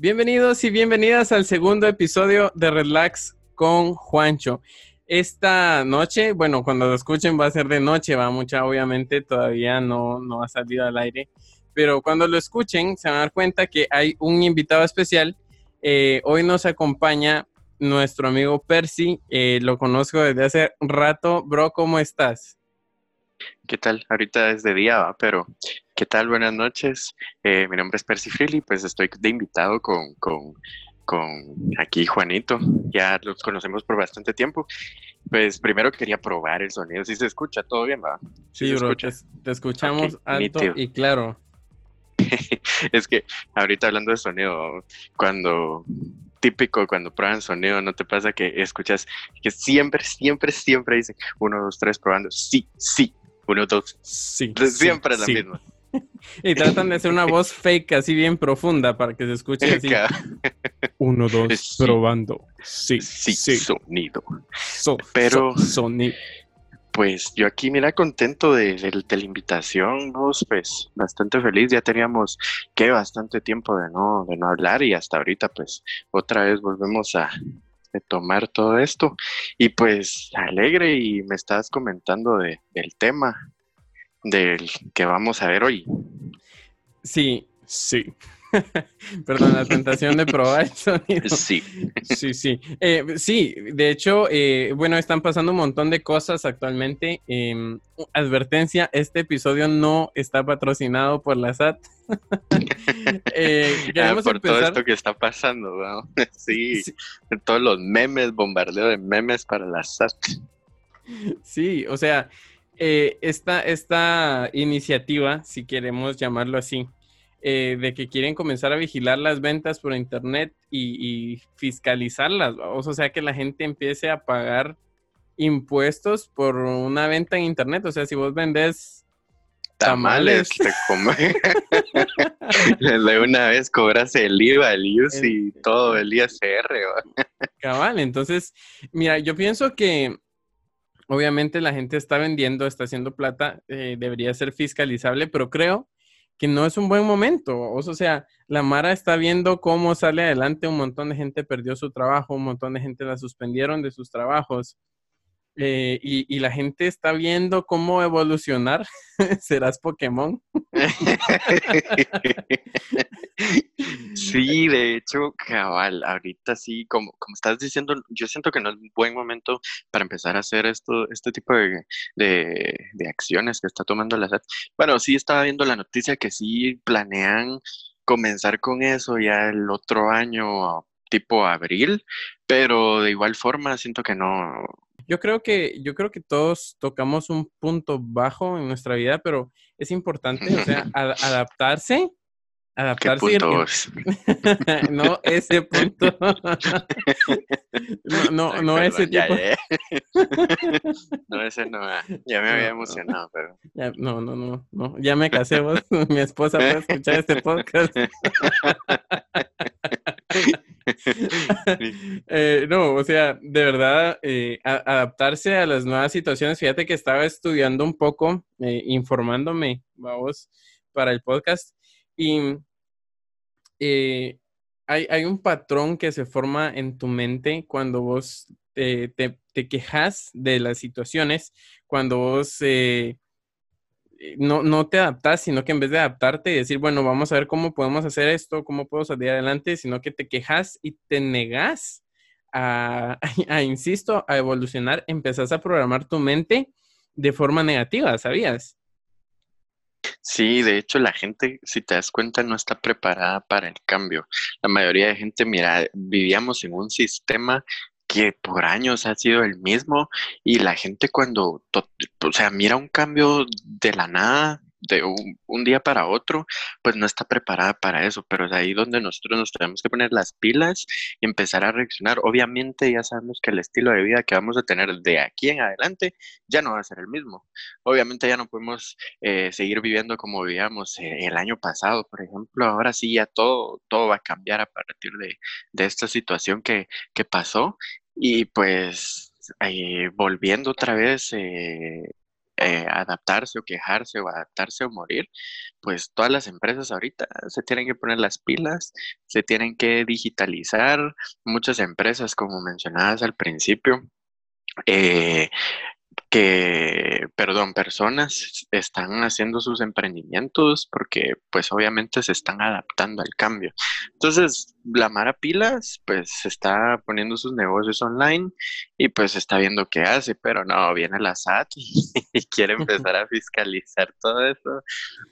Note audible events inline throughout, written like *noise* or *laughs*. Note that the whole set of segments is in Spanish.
Bienvenidos y bienvenidas al segundo episodio de Relax con Juancho. Esta noche, bueno, cuando lo escuchen va a ser de noche, va mucha, obviamente todavía no, no ha salido al aire, pero cuando lo escuchen se van a dar cuenta que hay un invitado especial. Eh, hoy nos acompaña nuestro amigo Percy, eh, lo conozco desde hace rato. Bro, ¿cómo estás? ¿Qué tal? Ahorita es de día, pero ¿qué tal? Buenas noches. Eh, mi nombre es Percy Freely, pues estoy de invitado con, con, aquí Juanito. Ya los conocemos por bastante tiempo. Pues primero quería probar el sonido. Si se escucha, ¿todo bien, va? Sí, bro, te, escuchamos alto y claro. *laughs* es que ahorita hablando de sonido, cuando típico cuando prueban sonido, ¿no te pasa que escuchas que siempre, siempre, siempre dicen uno, dos, tres probando? Sí, sí, uno, dos. Sí. Siempre es la misma. *laughs* y tratan de hacer una *laughs* voz fake así bien profunda para que se escuche así. Uno, dos, probando. Sí, sí, sí. Sonido. Pero. sonido. Pues yo aquí, mira, contento de, la invitación, vos, pues bastante feliz. Ya teníamos que bastante tiempo de no, de no hablar y hasta ahorita, pues otra vez volvemos a, tomar todo esto. Y pues alegre y me estás comentando de, del tema del que vamos a ver hoy. Sí, sí. *laughs* Perdón, la tentación de probar el sonido. Sí. Sí, sí. Eh, sí, de hecho, eh, bueno, están pasando un montón de cosas actualmente. Em, advertencia, este episodio no está patrocinado por la SAT. *laughs* eh, ah, por todo esto que está pasando, ¿no? *laughs* sí, todos los memes, bombardeo de memes para la SAT. Sí, o sea, eh, esta, esta iniciativa, si queremos llamarlo así, eh, de que quieren comenzar a vigilar las ventas por internet y, fiscalizarlas, o sea, que la gente empiece a pagar impuestos por una venta en internet, o sea, si vos vendés tamales, *laughs* de una vez cobras el IVA, el IUS y todo el ISR. Cabal, entonces, mira, yo pienso que obviamente la gente está vendiendo, está haciendo plata, eh, debería ser fiscalizable, pero creo que no es un buen momento. O sea, la Mara está viendo cómo sale adelante, un montón de gente perdió su trabajo, un montón de gente la suspendieron de sus trabajos. Eh, y, la gente está viendo cómo evolucionar. *laughs* ¿Serás Pokémon? *laughs* sí, de hecho, cabal, ahorita sí, como, como estás diciendo, yo siento que no es un buen momento para empezar a hacer esto, este tipo de, de acciones que está tomando la SAT. Bueno, sí estaba viendo la noticia que sí planean comenzar con eso ya el otro año, tipo abril, pero de igual forma siento que no, yo creo que, yo creo que todos tocamos un punto bajo en nuestra vida, pero es importante, o sea, *laughs* adaptarse. Adaptarse. *laughs* no ese punto. *laughs* no, no, no ese tipo. no, ese no. Ah, ya me había emocionado, pero. no, no, no, no. Ya me casé vos. Mi esposa puede escuchar este podcast. *laughs* Eh, no, o sea, de verdad, eh, adaptarse a las nuevas situaciones. Fíjate que estaba estudiando un poco, eh, informándome, vamos, para el podcast. Y hay, un patrón que se forma en tu mente cuando vos te, te, quejas de las situaciones, cuando vos no, no te adaptas, sino que en vez de adaptarte y decir, bueno, vamos a ver cómo podemos hacer esto, cómo puedo salir adelante, sino que te quejas y te negas *laughs* a, insisto, a evolucionar, empezás a programar tu mente de forma negativa, ¿sabías? Sí, de hecho la gente, si te das cuenta, no está preparada para el cambio. La mayoría de gente, mira, vivíamos en un sistema que por años ha sido el mismo y la gente cuando, o sea, mira un cambio de la nada, de un, día para otro, pues no está preparada para eso, pero es ahí donde nosotros nos tenemos que poner las pilas y empezar a reaccionar. Obviamente ya sabemos que el estilo de vida que vamos a tener de aquí en adelante ya no va a ser el mismo. Obviamente ya no podemos eh, seguir viviendo como vivíamos eh, el año pasado, por ejemplo. Ahora sí ya todo, todo va a cambiar a partir de, de esta situación que, que pasó y pues eh, volviendo otra vez adaptarse o quejarse o adaptarse o morir, pues todas las empresas ahorita se tienen que poner las pilas, se tienen que digitalizar. Muchas empresas, como mencionabas al principio, eh, que, perdón, personas están haciendo sus emprendimientos porque pues obviamente se están adaptando al cambio. Entonces, la Mara Pilas pues está poniendo sus negocios online y pues está viendo qué hace, pero no, viene la SAT *laughs* y, quiere *laughs* empezar a fiscalizar todo eso.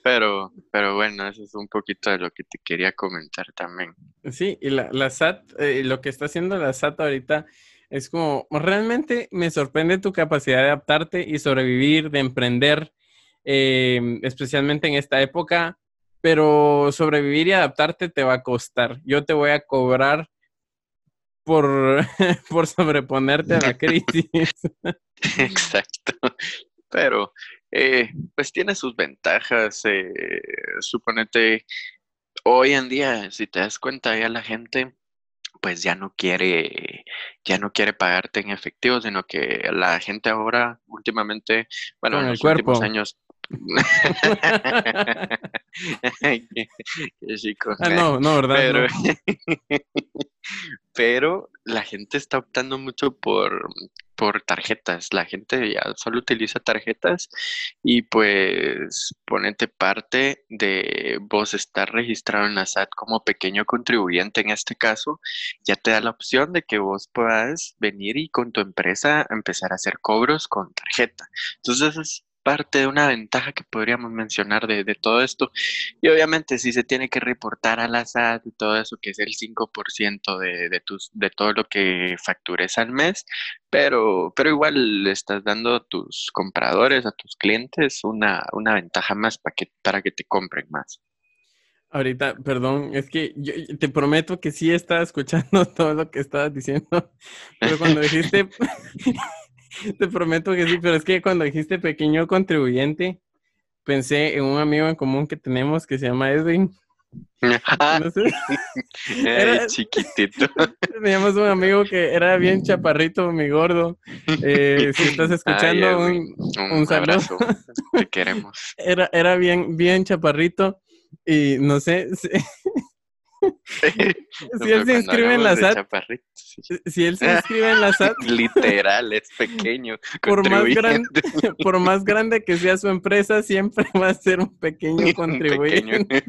Pero, pero bueno, eso es un poquito de lo que te quería comentar también. Sí, y la, la SAT, eh, lo que está haciendo la SAT ahorita es como, realmente me sorprende tu capacidad de adaptarte y sobrevivir, de emprender, em, especialmente en esta época, pero sobrevivir y adaptarte te va a costar. Yo te voy a cobrar por, *laughs* por sobreponerte a la crisis. *laughs* Exacto. Pero, eh, pues tiene sus ventajas. Eh, suponete, hoy en día, si te das cuenta, ya la gente pues ya no quiere, ya no quiere pagarte en efectivo, sino que la gente ahora, últimamente, bueno, en los últimos años. *laughs* *laughs* Ah, no, no, ¿verdad? Pero, *laughs* pero la gente está optando mucho por, por tarjetas. La gente ya solo utiliza tarjetas y pues ponete parte de vos estar registrado en la SAT como pequeño contribuyente en este caso, ya te da la opción de que vos puedas venir y con tu empresa empezar a hacer cobros con tarjeta. Entonces es parte de una ventaja que podríamos mencionar de, todo esto. Y obviamente si se tiene que reportar a la SAT y todo eso, que es el 5% de, de, tus, de todo lo que factures al mes, pero, pero igual le estás dando a tus compradores, a tus clientes, una, una ventaja más para que, para que te compren más. Ahorita, perdón, es que yo te prometo que sí estaba escuchando *laughs* todo lo que estabas diciendo, pero cuando dijiste *laughs* *laughs* Te prometo que sí, pero es que cuando dijiste pequeño contribuyente, pensé en un amigo en común que tenemos que se llama Edwin. *laughs* No sé. era, chiquitito. *laughs* Teníamos un amigo que era bien chaparrito, mi gordo. Eh, si estás escuchando, un, un, Abrazo. Te queremos. Era, era bien, bien chaparrito y no sé, *laughs* si él se inscribe en la SAT, si él se inscribe en la SAT, literal, es pequeño. *laughs* Por más, grande, *laughs* por más grande que sea su empresa, siempre va a ser un pequeño contribuyente.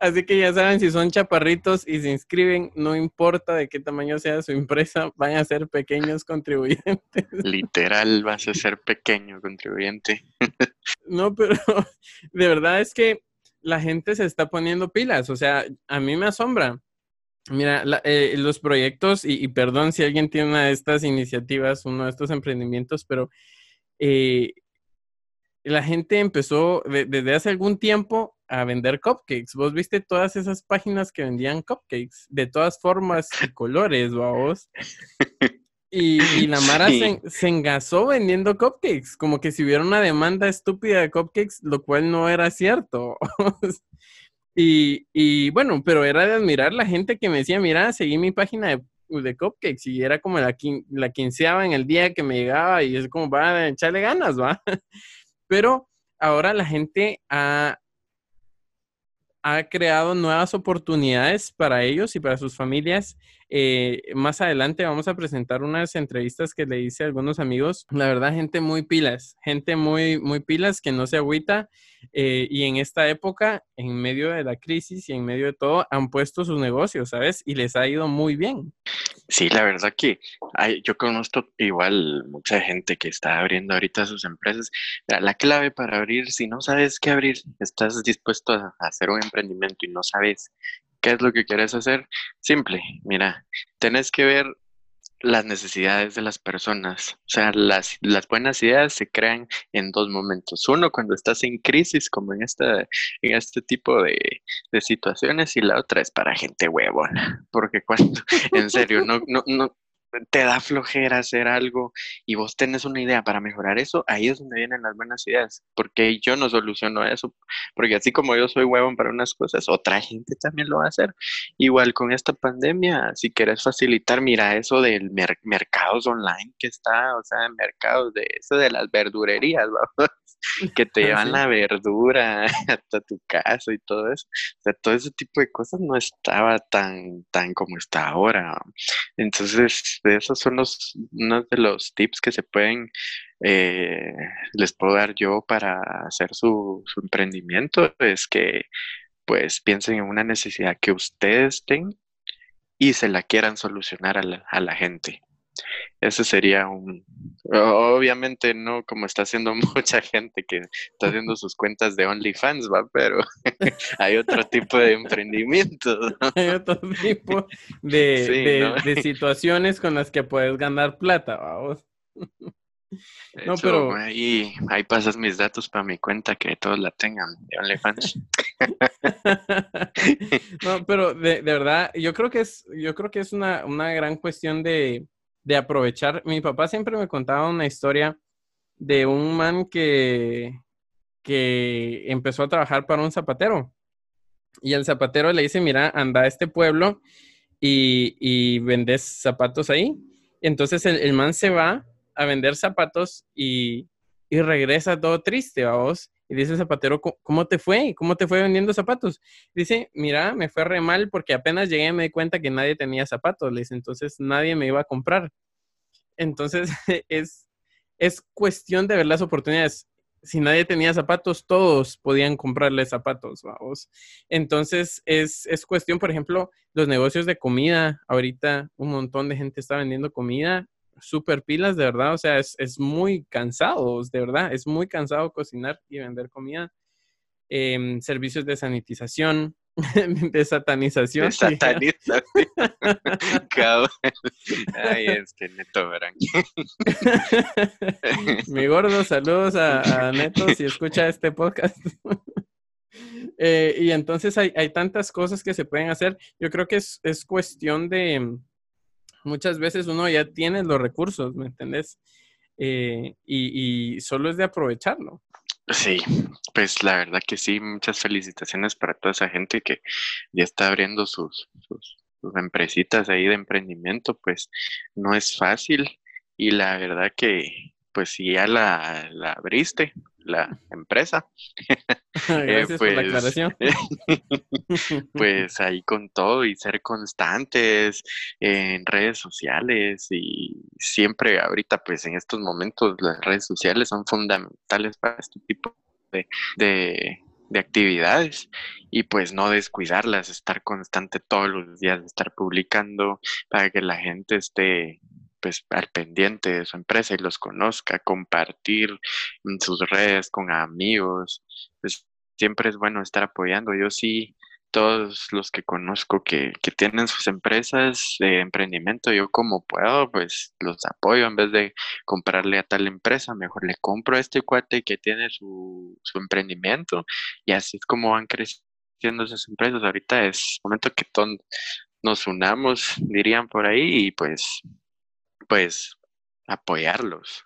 Así que ya saben, si son chaparritos y se inscriben, no importa de qué tamaño sea su empresa, van a ser pequeños contribuyentes. Literal, vas a ser pequeño contribuyente. No, pero de verdad es que la gente se está poniendo pilas. O sea, a mí me asombra. Mira, eh, los proyectos, y, perdón si alguien tiene una de estas iniciativas, uno de estos emprendimientos, pero eh, la gente empezó desde hace algún tiempo a vender cupcakes. Vos viste todas esas páginas que vendían cupcakes de todas formas y colores, vos. *laughs* Y, la Mara se, engasó vendiendo cupcakes, como que si hubiera una demanda estúpida de cupcakes, lo cual no era cierto. *laughs* y, bueno, pero era de admirar la gente que me decía, mira, seguí mi página de, de cupcakes y era como la, la quinceava en el día que me llegaba y es como, va, echarle ganas, va. *laughs* pero ahora la gente ha, ha creado nuevas oportunidades para ellos y para sus familias eh, más adelante vamos a presentar unas entrevistas que le hice a algunos amigos. La verdad, gente muy pilas, gente muy, muy pilas que no se agüita. Eh, y en esta época, en medio de la crisis y en medio de todo, han puesto sus negocios, ¿sabes? Y les ha ido muy bien. Sí, la verdad que hay, yo conozco igual mucha gente que está abriendo ahorita sus empresas. La clave para abrir, si no sabes qué abrir, estás dispuesto a hacer un emprendimiento y no sabes ¿Qué es lo que quieres hacer? Simple, mira, tenés que ver las necesidades de las personas. O sea, las, las buenas ideas se crean en dos momentos. Uno, cuando estás en crisis, como en, esta, en este tipo de, de situaciones, y la otra es para gente huevona. Porque cuando, *laughs* en serio, no, no, no, te da flojera hacer algo y vos tenés una idea para mejorar eso, ahí es donde vienen las buenas ideas, porque yo no soluciono eso, porque así como yo soy huevón para unas cosas, otra gente también lo va a hacer. Igual con esta pandemia, si quieres facilitar, mira eso del mercados online que está, o sea, mercados de eso de las verdurerías, *laughs* vamos, que te *laughs* llevan la verdura *laughs* hasta tu casa y todo eso. O sea, todo ese tipo de cosas no estaba tan, tan como está ahora. Entonces, esos son los, unos de los tips que se pueden, eh, les puedo dar yo para hacer su, su emprendimiento, es que pues piensen en una necesidad que ustedes tengan y se la quieran solucionar a la, a la gente. Ese sería un, obviamente no como está haciendo *laughs* mucha gente que está haciendo sus cuentas de OnlyFans, va, pero *laughs* hay otro tipo de emprendimiento. *laughs* Hay otro tipo de, de, situaciones con las que puedes ganar plata, vamos. no, pero ahí, ahí pasas mis datos para mi cuenta que todos la tengan de OnlyFans. no, pero de, de, verdad, yo creo que es, yo creo que es una, una gran cuestión de, de aprovechar. Mi papá siempre me contaba una historia de un man que, que empezó a trabajar para un zapatero. Y el zapatero le dice, mira, anda a este pueblo y, y vendes zapatos ahí. Entonces el, man se va a vender zapatos y, y regresa todo triste, vos. Y dice zapatero, ¿cómo te fue? ¿Cómo te fue vendiendo zapatos? Dice, mira, me fue re mal porque apenas llegué me di cuenta que nadie tenía zapatos. Le dice, entonces nadie me iba a comprar. Entonces *laughs* es, es cuestión de ver las oportunidades. Si nadie tenía zapatos, todos podían comprarle zapatos, vamos. Entonces es, es cuestión, por ejemplo, los negocios de comida. Ahorita un montón de gente está vendiendo comida súper pilas, de verdad. O sea, es, muy cansado, de verdad. Es muy cansado cocinar y vender comida. Em, servicios de sanitización, *laughs* de satanización. De *laughs* satanización. *laughs* Ay, este Neto verán. Mi gordo, saludos a, Neto si escucha este podcast. Eh, y entonces hay, hay, tantas cosas que se pueden hacer. Yo creo que es, es cuestión de, muchas veces uno ya tiene los recursos, ¿me entendés? Eh, y, solo es de aprovecharlo. Sí, pues la verdad que sí, muchas felicitaciones para toda esa gente que ya está abriendo sus, sus, sus empresitas ahí de emprendimiento, pues no es fácil y la verdad que pues si ya la, la abriste, la empresa. *laughs* Eh, *laughs* Gracias por la pues, aclaración. *laughs* pues ahí con todo y ser constantes en redes sociales y siempre ahorita pues en estos momentos las redes sociales son fundamentales para este tipo de, de, de actividades y pues no descuidarlas, estar constante todos los días, estar publicando para que la gente esté pues al pendiente de su empresa y los conozca, compartir en sus redes con amigos, pues siempre es bueno estar apoyando. Yo sí, todos los que conozco que, que tienen sus empresas de emprendimiento, yo como puedo, pues los apoyo en vez de comprarle a tal empresa, mejor le compro a este cuate que tiene su, su emprendimiento y así es como van creciendo esas empresas. Ahorita es momento que todos nos unamos, dirían por ahí, y pues pues apoyarlos.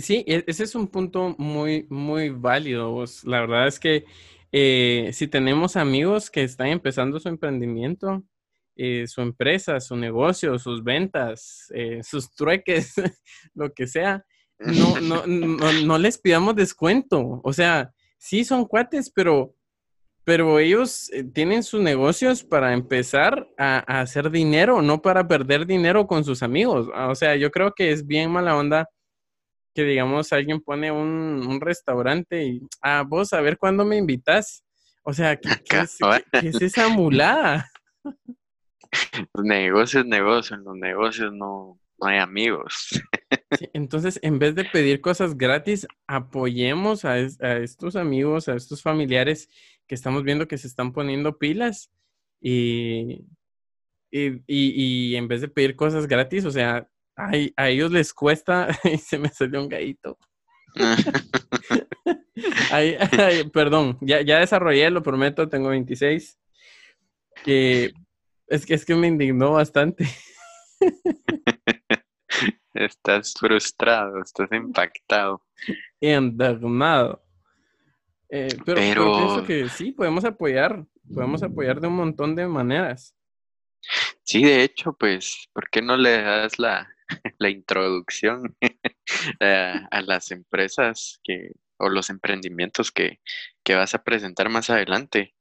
Sí, e-, ese es un punto muy, muy válido. La verdad es que eh, si tenemos amigos que están empezando su emprendimiento, eh, su empresa, su negocio, sus ventas, eh, sus trueques, *laughs* lo que sea, no, no, no, no les pidamos descuento. O sea, sí son cuates, pero pero ellos tienen sus negocios para empezar a, hacer dinero, no para perder dinero con sus amigos. O sea, yo creo que es bien mala onda que, digamos, alguien pone un, restaurante y, ah, vos a ver cuándo me invitas. O sea, ¿qué, *laughs* es, esa mulada? Los negocios, negocios, en los negocios no, hay amigos. entonces, en vez de pedir cosas gratis, apoyemos a, a, estos amigos, a estos familiares que estamos viendo que se están poniendo pilas y, y, en vez de pedir cosas gratis, o sea, a, a ellos les cuesta *laughs* y se me salió un gallito. *laughs* perdón, ya, ya desarrollé, lo prometo, tengo 26. Que es que es que me indignó bastante. *laughs* Estás frustrado, estás impactado. Eh, pero, pero pienso que sí, podemos apoyar, podemos apoyar de un montón de maneras. Sí, de hecho, pues, ¿por qué no le das la, *laughs* la introducción *laughs* a las empresas que, o los emprendimientos que, que vas a presentar más adelante?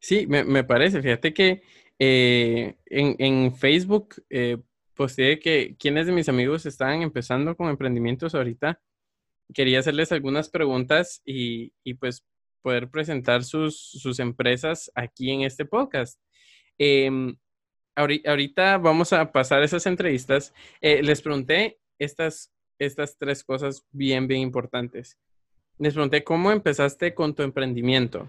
Sí, me, me parece. Fíjate que eh, en, en, Facebook eh, que quienes de mis amigos están empezando con emprendimientos ahorita. Quería hacerles algunas preguntas y, y pues poder presentar sus, sus, empresas aquí en este podcast. Eh, ahorita vamos a pasar esas entrevistas. Eh, les pregunté estas, estas tres cosas bien, bien importantes. Les pregunté cómo empezaste con tu emprendimiento.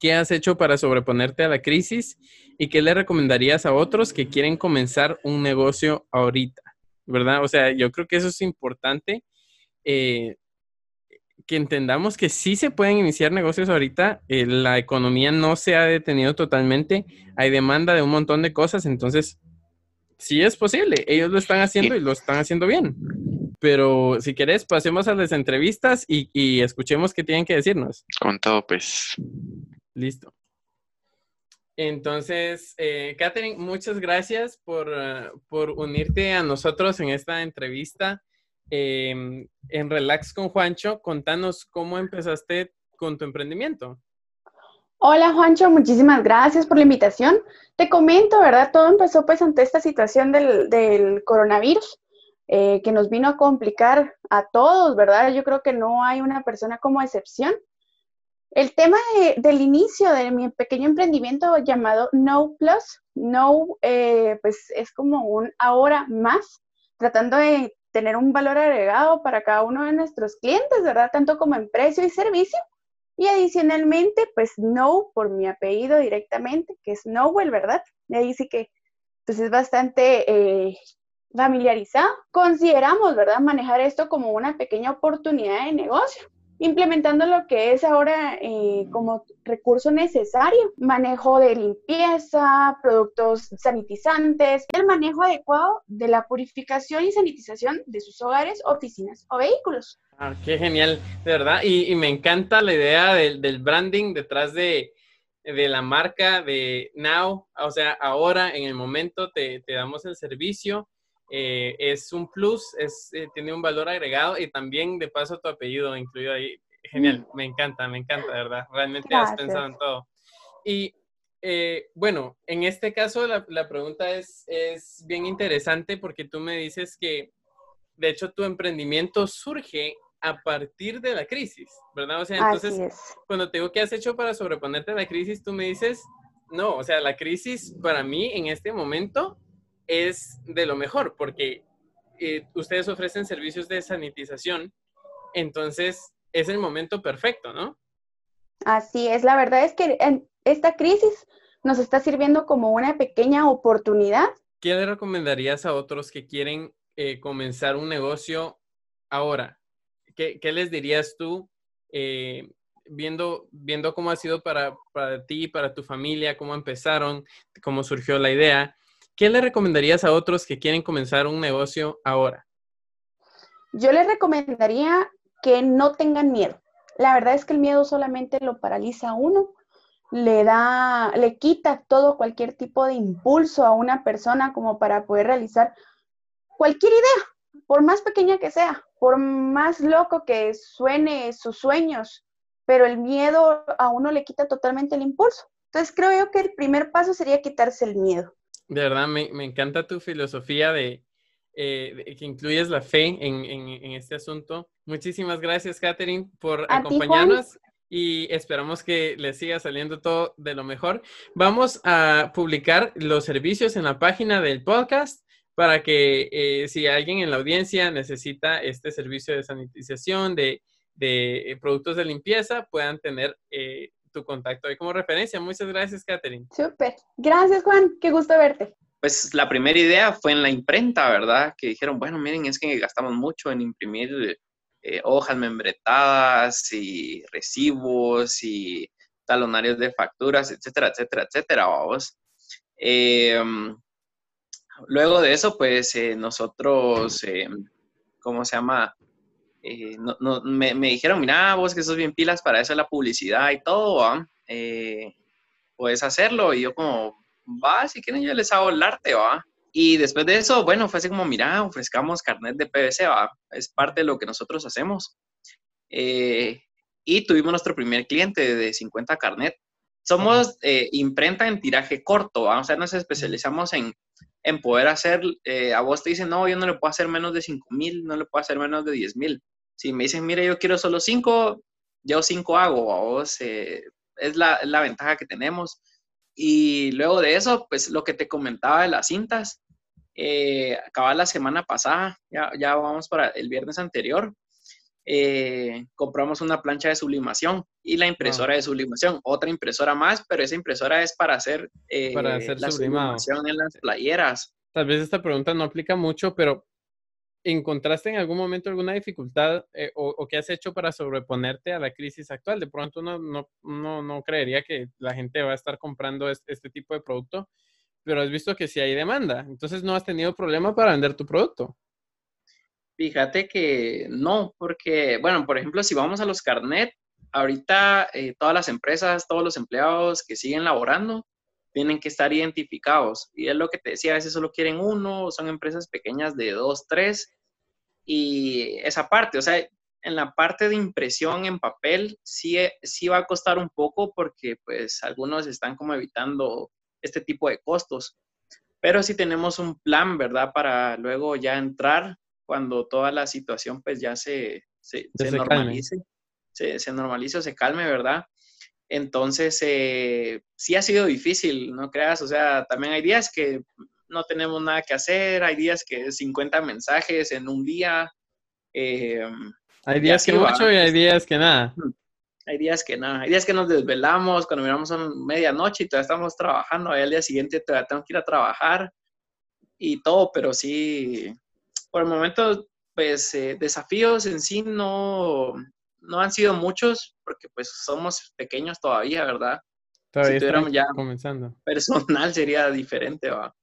¿Qué has hecho para sobreponerte a la crisis? ¿Y qué le recomendarías a otros que quieren comenzar un negocio ahorita? ¿Verdad? O sea, yo creo que eso es importante. Eh, que entendamos que sí se pueden iniciar negocios ahorita. Eh, la economía no se ha detenido totalmente. Hay demanda de un montón de cosas. Entonces, sí es posible. Ellos lo están haciendo y lo están haciendo bien. Pero si querés, pasemos a las entrevistas y, y escuchemos qué tienen que decirnos. Con todo, pues. Listo. Entonces, eh, Catherine, muchas gracias por, uh, por, unirte a nosotros en esta entrevista eh, en Relax con Juancho. Contanos cómo empezaste con tu emprendimiento. Hola Juancho, muchísimas gracias por la invitación. Te comento, ¿verdad? Todo empezó pues ante esta situación del, del coronavirus. Eh, que nos vino a complicar a todos, ¿verdad? Yo creo que no hay una persona como excepción. El tema del inicio de mi pequeño emprendimiento llamado No Plus, No, eh, pues es como un ahora más, tratando de tener un valor agregado para cada uno de nuestros clientes, ¿verdad? Tanto como en precio y servicio. Y adicionalmente, pues No por mi apellido directamente, que es Nowell, ¿verdad? Y ahí sí que, pues es bastante eh, familiarizado. Consideramos, ¿verdad?, manejar esto como una pequeña oportunidad de negocio implementando lo que es ahora eh, como recurso necesario, manejo de limpieza, productos sanitizantes, el manejo adecuado de la purificación y sanitización de sus hogares, oficinas o vehículos. Ah, qué genial, de verdad, y, me encanta la idea del, branding detrás de, de, la marca de Now, o sea, ahora en el momento te, te damos el servicio eh, es un plus, es, eh, tiene un valor agregado y también de paso tu apellido incluido ahí. Genial, me encanta, me encanta, verdad. Realmente has pensado en todo. Y eh, bueno, en este caso la, la pregunta es, es, bien interesante porque tú me dices que, de hecho, tu emprendimiento surge a partir de la crisis, ¿verdad? O sea, entonces, cuando te digo que has hecho para sobreponerte a la crisis, tú me dices, no, o sea, la crisis para mí en este momento es de lo mejor porque eh, ustedes ofrecen servicios de sanitización, entonces es el momento perfecto, ¿no? Así es, la verdad es que en esta crisis nos está sirviendo como una pequeña oportunidad. ¿Qué le recomendarías a otros que quieren eh, comenzar un negocio ahora? ¿Qué, qué les dirías tú eh, viendo, viendo cómo ha sido para, para ti, para tu familia, cómo empezaron, cómo surgió la idea? ¿Qué le recomendarías a otros que quieren comenzar un negocio ahora? Yo les recomendaría que no tengan miedo. La verdad es que el miedo solamente lo paraliza a uno, le da, le quita todo cualquier tipo de impulso a una persona como para poder realizar cualquier idea, por más pequeña que sea, por más loco que suene sus sueños, pero el miedo a uno le quita totalmente el impulso. Entonces creo yo que el primer paso sería quitarse el miedo. De verdad, me, encanta tu filosofía de, eh, que incluyes la fe en, este asunto. Muchísimas gracias, Catherine, por acompañarnos y esperamos que les siga saliendo todo de lo mejor. Vamos a publicar los servicios en la página del podcast para que eh, si alguien en la audiencia necesita este servicio de sanitización, de, de eh, productos de limpieza, puedan tener tu contacto ahí como referencia. Muchas gracias, Catherine. Súper. Gracias, Juan. Qué gusto verte. Pues la primera idea fue en la imprenta, ¿verdad? Que dijeron, bueno, miren, es que gastamos mucho en imprimir eh, hojas membretadas y recibos y talonarios de facturas, etcétera, etcétera, etcétera, vamos. Em, luego de eso, pues eh, nosotros, eh, ¿cómo se llama? Eh, no, me, me, dijeron, mira, vos que sos bien pilas para eso, la publicidad y todo, puedes hacerlo. Y yo como, va, si quieren yo les hago el arte, va. Y después de eso, bueno, fue así como, mira, ofrezcamos carnet de PVC, va. Es parte de lo que nosotros hacemos. y tuvimos nuestro primer cliente de 50 carnet. Somos imprenta en tiraje corto, ¿va? o sea, nos especializamos en en poder hacer, eh, a vos te dicen, no, yo no le puedo hacer menos de 5 mil, no le puedo hacer menos de 10 mil. Si me dicen, mire, yo quiero solo 5, yo 5 hago, vos eh, es la, la, ventaja que tenemos. Y luego de eso, pues lo que te comentaba de las cintas, eh, acaba la semana pasada, ya, ya vamos para el viernes anterior, eh, compramos una plancha de sublimación y la impresora de sublimación, otra impresora más, pero esa impresora es para hacer, eh, para hacer la sublimación en las playeras. Tal vez esta pregunta no aplica mucho, pero ¿encontraste en algún momento alguna dificultad eh, o, qué has hecho para sobreponerte a la crisis actual? De pronto uno no, no, no creería que la gente va a estar comprando este, este tipo de producto, pero has visto que sí hay demanda, entonces no has tenido problema para vender tu producto. Fíjate que no, porque, bueno, por ejemplo, si vamos a los carnet, ahorita eh, todas las empresas, todos los empleados que siguen laborando, tienen que estar identificados. Y es lo que te decía, a veces solo quieren uno, son empresas pequeñas de dos, tres. Y esa parte, o sea, en la parte de impresión en papel, sí, sí va a costar un poco porque pues algunos están como evitando este tipo de costos. Pero si tenemos un plan, ¿verdad? Para luego ya entrar cuando toda la situación pues ya se, se, normalice, se, se, normalice o se calme, ¿verdad? Entonces, eh, sí ha sido difícil, no creas, o sea, también hay días que no tenemos nada que hacer, hay días que 50 mensajes en un día. Eh, hay días que mucho y hay días que nada. Hay días que nada, hay días que nos desvelamos, cuando miramos a medianoche y todavía estamos trabajando, ahí al día siguiente todavía tengo que ir a trabajar y todo, pero sí, por el momento, pues eh, desafíos en sí no, no han sido muchos, porque pues somos pequeños todavía, ¿verdad? Todavía si tuviéramos ya comenzando. personal sería diferente, ¿va?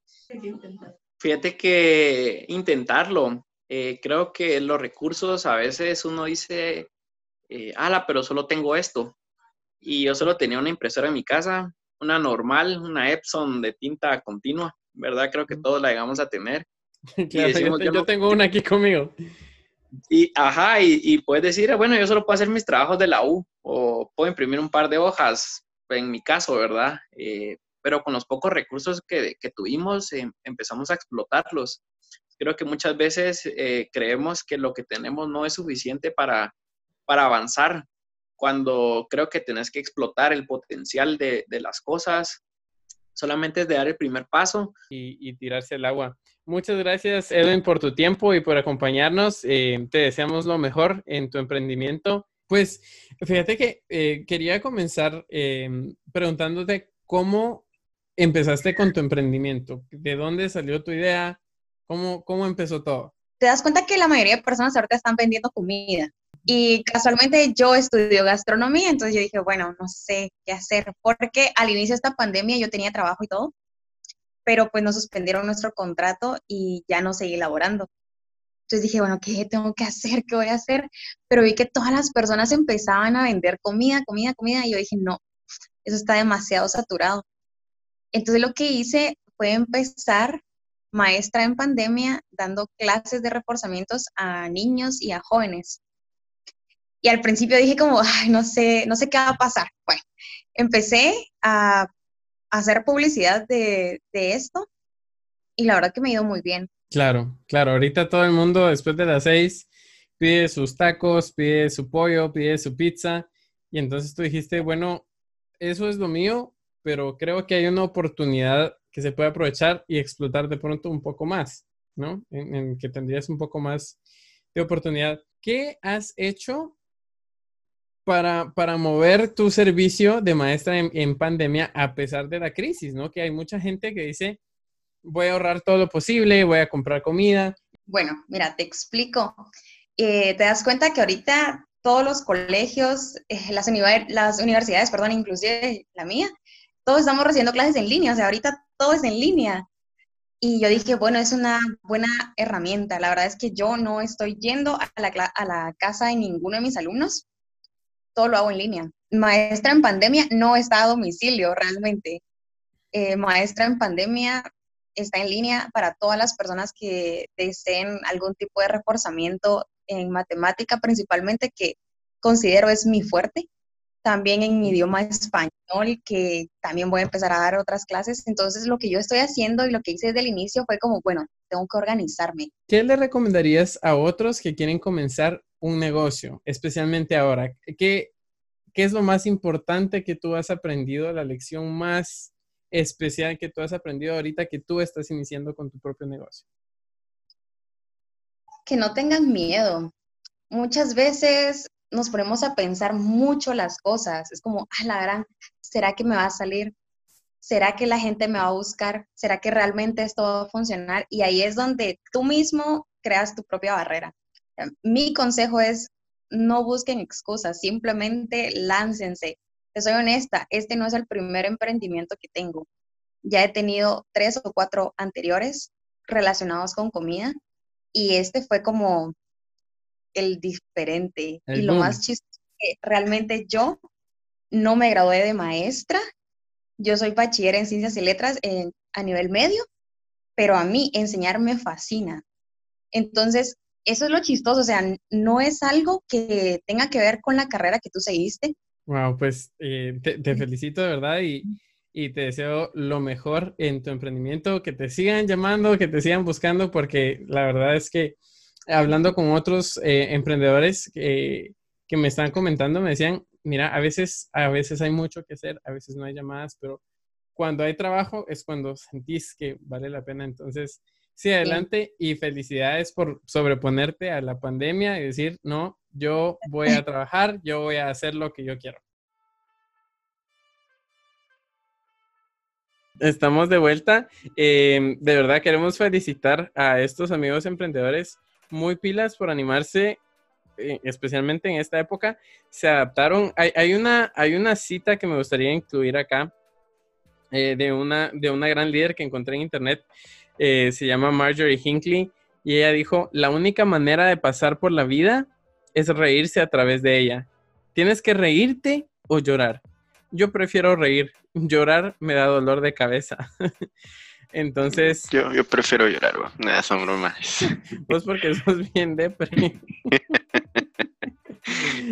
Fíjate que intentarlo. Eh, creo que los recursos a veces uno dice, eh, ala, pero solo tengo esto. Y yo solo tenía una impresora en mi casa, una normal, una Epson de tinta continua, ¿verdad? Creo que todos la llegamos a tener. *laughs* yo, tengo una aquí conmigo. Y, ajá, y, puedes decir, bueno, yo solo puedo hacer mis trabajos de la U o puedo imprimir un par de hojas, en mi caso, ¿verdad? Eh, pero con los pocos recursos que, que tuvimos em, empezamos a explotarlos. Creo que muchas veces eh, creemos que lo que tenemos no es suficiente para, para avanzar, cuando creo que tenés que explotar el potencial de, de las cosas, solamente es de dar el primer paso. Y, y tirarse el agua. Muchas gracias, Edwin, por tu tiempo y por acompañarnos. Eh, te deseamos lo mejor en tu emprendimiento. Pues fíjate que eh, quería comenzar eh, preguntándote cómo empezaste con tu emprendimiento. ¿De dónde salió tu idea? ¿Cómo, cómo empezó todo? Te das cuenta que la mayoría de personas ahorita están vendiendo comida. Y casualmente yo estudio gastronomía, entonces yo dije, bueno, no sé qué hacer, porque al inicio de esta pandemia yo tenía trabajo y todo, pero pues nos suspendieron nuestro contrato y ya no seguí laborando. Entonces dije, bueno, ¿qué tengo que hacer? ¿Qué voy a hacer? Pero vi que todas las personas empezaban a vender comida, comida, comida, y yo dije, no, eso está demasiado saturado. Entonces lo que hice fue empezar maestra en pandemia dando clases de reforzamientos a niños y a jóvenes. Y al principio dije como, no sé, no sé qué va a pasar. Bueno, empecé a hacer publicidad de, esto y la verdad que me ha ido muy bien. Claro, claro, ahorita todo el mundo después de las seis pide sus tacos, pide su pollo, pide su pizza y entonces tú dijiste, bueno, eso es lo mío, pero creo que hay una oportunidad que se puede aprovechar y explotar de pronto un poco más, ¿no? En, que tendrías un poco más de oportunidad. ¿Qué has hecho para, para mover tu servicio de maestra en, pandemia a pesar de la crisis, ¿no? Que hay mucha gente que dice, voy a ahorrar todo lo posible, voy a comprar comida. Bueno, mira, te explico. Eh, te das cuenta que ahorita todos los colegios, eh, las, las universidades, perdón, inclusive la mía, todos estamos recibiendo clases en línea, o sea, ahorita todo es en línea. Y yo dije, bueno, es una buena herramienta. La verdad es que yo no estoy yendo a la, casa de ninguno de mis alumnos. Todo lo hago en línea. Maestra en pandemia no está a domicilio realmente. Eh, maestra en pandemia está en línea para todas las personas que deseen algún tipo de reforzamiento en matemática principalmente, que considero es mi fuerte también en mi idioma español, que también voy a empezar a dar otras clases. Entonces, lo que yo estoy haciendo y lo que hice desde el inicio fue como, bueno, tengo que organizarme. ¿Qué le recomendarías a otros que quieren comenzar un negocio, especialmente ahora? ¿Qué, qué es lo más importante que tú has aprendido, la lección más especial que tú has aprendido ahorita que tú estás iniciando con tu propio negocio? Que no tengan miedo. Muchas veces nos ponemos a pensar mucho las cosas. Es como, ah, la gran, ¿será que me va a salir? ¿Será que la gente me va a buscar? ¿Será que realmente esto va a funcionar? Y ahí es donde tú mismo creas tu propia barrera. Mi consejo es, no busquen excusas, simplemente láncense. Te soy honesta, este no es el primer emprendimiento que tengo. Ya he tenido tres o cuatro anteriores relacionados con comida y este fue como el diferente. y lo más chistoso es que realmente yo no me gradué de maestra, yo soy bachiller en ciencias y letras a nivel medio, pero a mí enseñar me fascina. Entonces, eso es lo chistoso, o sea, no es algo que tenga que ver con la carrera que tú seguiste. Wow, pues eh, te, felicito de verdad y, y, te deseo lo mejor en tu emprendimiento, que te sigan llamando, que te sigan buscando, porque la verdad es que hablando con otros eh, emprendedores que, que, me están comentando, me decían, mira, a veces, a veces hay mucho que hacer, a veces no hay llamadas, pero cuando hay trabajo es cuando sentís que vale la pena. Entonces, sí, adelante y felicidades por sobreponerte a la pandemia y decir, no, yo voy a *laughs* trabajar, yo voy a hacer lo que yo quiero. Estamos de vuelta. Eh, de verdad queremos felicitar a estos amigos emprendedores muy pilas por animarse, eh, especialmente en esta época. Se adaptaron. Hay, una, hay una cita que me gustaría incluir acá eh, de, una, de una gran líder que encontré en internet. Eh, se llama Marjorie Hinckley y ella dijo, la única manera de pasar por la vida es reírse a través de ella. Tienes que reírte o llorar. Yo prefiero reír. Llorar me da dolor de cabeza. *laughs* Entonces. Yo, yo prefiero llorar, güey. Nada, son bromas. *laughs* Pues porque sos bien depre. *laughs*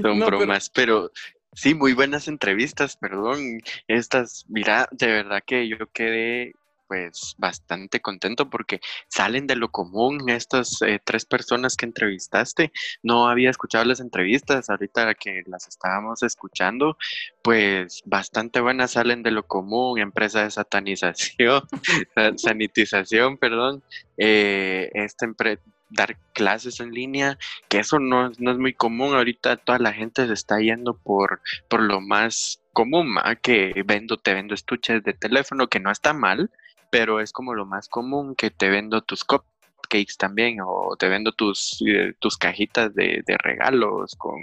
son bromas, pero... Sí, muy buenas entrevistas, perdón. Estas, mira, de verdad que yo quedé pues bastante contento porque salen de lo común estas eh, tres personas que entrevistaste. No había escuchado las entrevistas, ahorita que las estábamos escuchando, pues bastante buenas salen de lo común, empresa de satanización, *laughs* sanitización, perdón, eh, esta dar clases en línea, que eso no, no, es muy común. Ahorita toda la gente se está yendo por, por lo más común, que vendo, te vendo estuches de teléfono, que no está mal, pero es como lo más común que te vendo tus cupcakes también o te vendo tus, eh, tus cajitas de, de regalos con,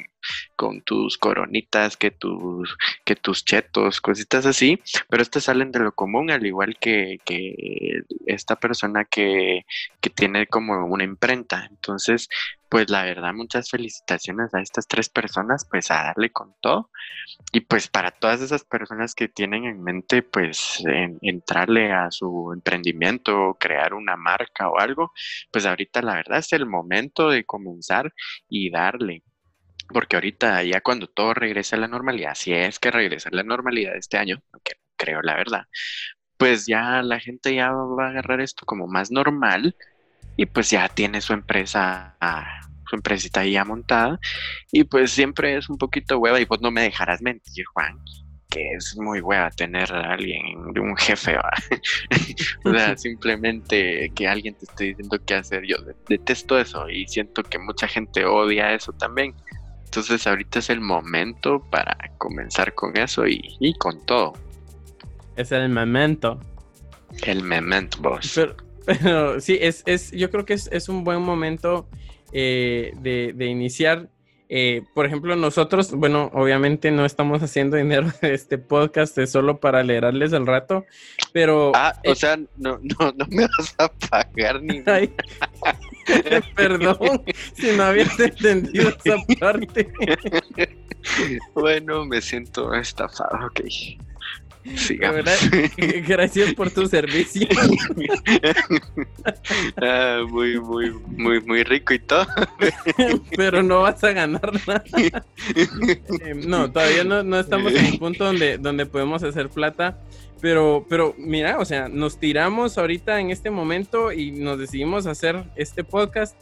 con, tus coronitas, que tus, que tus chetos, cositas así, pero estas salen de lo común, al igual que, que esta persona que, que tiene como una imprenta. Entonces, pues la verdad, muchas felicitaciones a estas tres personas, pues a darle con todo. Y pues para todas esas personas que tienen en mente, pues entrarle a su emprendimiento, crear una marca o algo, pues ahorita la verdad es el momento de comenzar y darle. Porque ahorita ya cuando todo regrese a la normalidad, si es que regresa a la normalidad este año, aunque creo la verdad, pues ya la gente ya va a agarrar esto como más normal y pues ya tiene su empresa, su empresita ahí ya montada y pues siempre es un poquito hueva y vos no me dejarás mentir, Juan, que es muy hueva tener a alguien, de un jefe, *laughs* o sea, *laughs* simplemente que alguien te esté diciendo qué hacer, yo detesto eso y siento que mucha gente odia eso también. Entonces ahorita es el momento para comenzar con eso y, y con todo. Es el momento. El memento, boss. *laughs* Pero sí, es, es, yo creo que es, un buen momento eh, de, iniciar. Eh, por ejemplo, nosotros, bueno, obviamente no estamos haciendo *laughs* dinero de este podcast, es solo para alegrarles el rato, pero... Ah, o eh, sea, no, no, no me vas a pagar ni... *laughs* ay, *laughs* perdón, si no habías entendido esa parte. Bueno, me siento estafado, ok. Sigamos. *laughs* gracias por tu servicio. *laughs* Ah, muy, muy, muy, muy rico y todo. *laughs* pero no vas a ganar nada. Eh, no, todavía no, no estamos en un punto donde, donde podemos hacer plata. Pero, pero mira, o sea, nos tiramos ahorita en este momento y nos decidimos hacer este podcast.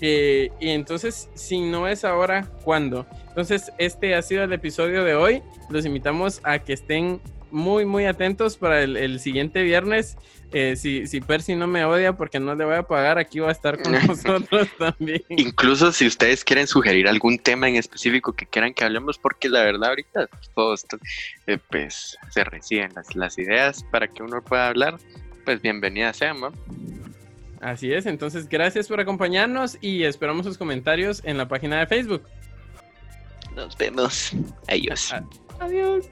eh, y entonces, si no es ahora, ¿cuándo? Entonces, este ha sido el episodio de hoy. Los invitamos a que estén muy, muy atentos para el, el siguiente viernes. Eh, si, si Percy no me odia porque no le voy a pagar, aquí va a estar con *laughs* nosotros también. Incluso si ustedes quieren sugerir algún tema en específico que quieran que hablemos, porque la verdad ahorita todo esto, eh, pues se reciben las, las ideas para que uno pueda hablar, pues bienvenidas sean, ¿no? Así es, entonces gracias por acompañarnos y esperamos sus comentarios en la página de Facebook. Nos vemos. Adiós. Adiós.